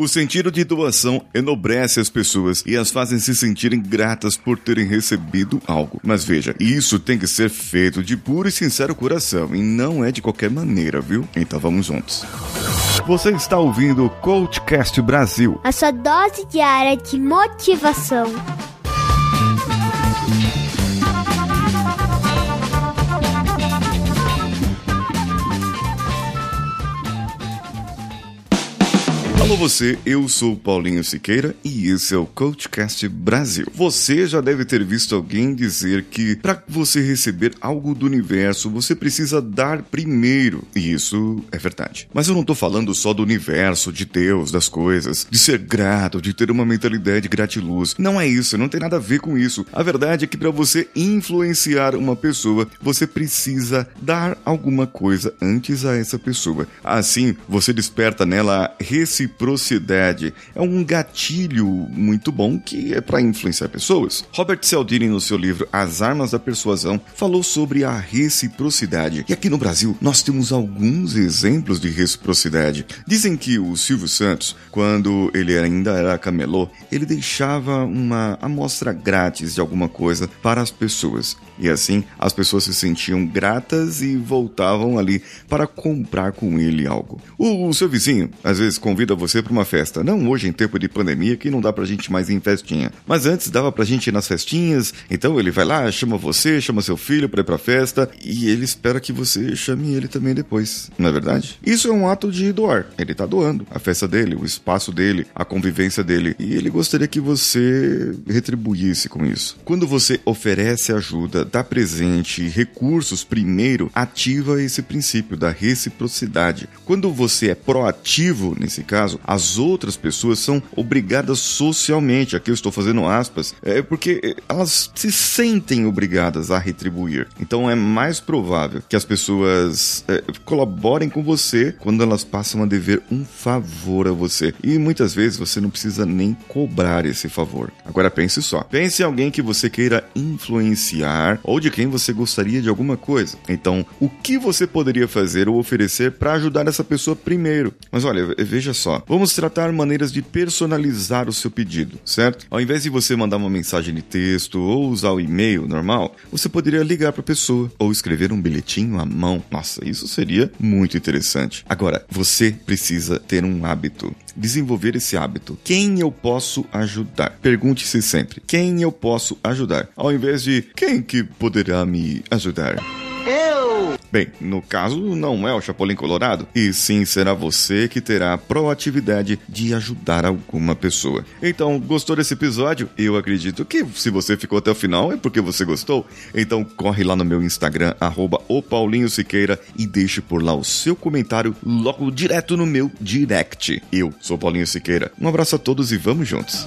O sentido de doação enobrece as pessoas e as fazem se sentirem gratas por terem recebido algo. Mas veja, isso tem que ser feito de puro e sincero coração e não é de qualquer maneira, viu? Então vamos juntos. Você está ouvindo o Coachcast Brasil. A sua dose diária de motivação. Alô você, eu sou Paulinho Siqueira e esse é o Coachcast Brasil. Você já deve ter visto alguém dizer que para você receber algo do universo, você precisa dar primeiro. E isso é verdade. Mas eu não tô falando só do universo, de Deus, das coisas, de ser grato, de ter uma mentalidade gratiluz. Não é isso, não tem nada a ver com isso. A verdade é que para você influenciar uma pessoa, você precisa dar alguma coisa antes a essa pessoa. Assim, você desperta nela reciprocidade reciprocidade. É um gatilho muito bom que é para influenciar pessoas. Robert Cialdini, no seu livro As Armas da Persuasão, falou sobre a reciprocidade. E aqui no Brasil, nós temos alguns exemplos de reciprocidade. Dizem que o Silvio Santos, quando ele ainda era camelô, ele deixava uma amostra grátis de alguma coisa para as pessoas. E assim, as pessoas se sentiam gratas e voltavam ali para comprar com ele algo. O, o seu vizinho, às vezes, convida você para uma festa. Não hoje em tempo de pandemia que não dá pra gente mais ir em festinha. Mas antes dava pra gente ir nas festinhas. Então ele vai lá, chama você, chama seu filho para ir pra festa e ele espera que você chame ele também depois. Não é verdade? Isso é um ato de doar. Ele tá doando a festa dele, o espaço dele, a convivência dele. E ele gostaria que você retribuísse com isso. Quando você oferece ajuda, dá presente, recursos primeiro, ativa esse princípio da reciprocidade. Quando você é proativo nesse caso, caso, as outras pessoas são obrigadas socialmente, aqui eu estou fazendo aspas, é porque elas se sentem obrigadas a retribuir. Então é mais provável que as pessoas é, colaborem com você quando elas passam a dever um favor a você. E muitas vezes você não precisa nem cobrar esse favor. Agora pense só. Pense em alguém que você queira influenciar ou de quem você gostaria de alguma coisa. Então, o que você poderia fazer ou oferecer para ajudar essa pessoa primeiro? Mas olha, veja só, vamos tratar maneiras de personalizar o seu pedido, certo? Ao invés de você mandar uma mensagem de texto ou usar o e-mail normal, você poderia ligar para a pessoa ou escrever um bilhetinho à mão. Nossa, isso seria muito interessante. Agora, você precisa ter um hábito desenvolver esse hábito. Quem eu posso ajudar? Pergunte-se sempre: quem eu posso ajudar? Ao invés de quem que poderá me ajudar? Eu! Bem, no caso, não é o Chapolin Colorado, e sim será você que terá a proatividade de ajudar alguma pessoa. Então, gostou desse episódio? Eu acredito que se você ficou até o final é porque você gostou. Então, corre lá no meu Instagram, arroba Siqueira, e deixe por lá o seu comentário logo direto no meu direct. Eu sou Paulinho Siqueira. Um abraço a todos e vamos juntos.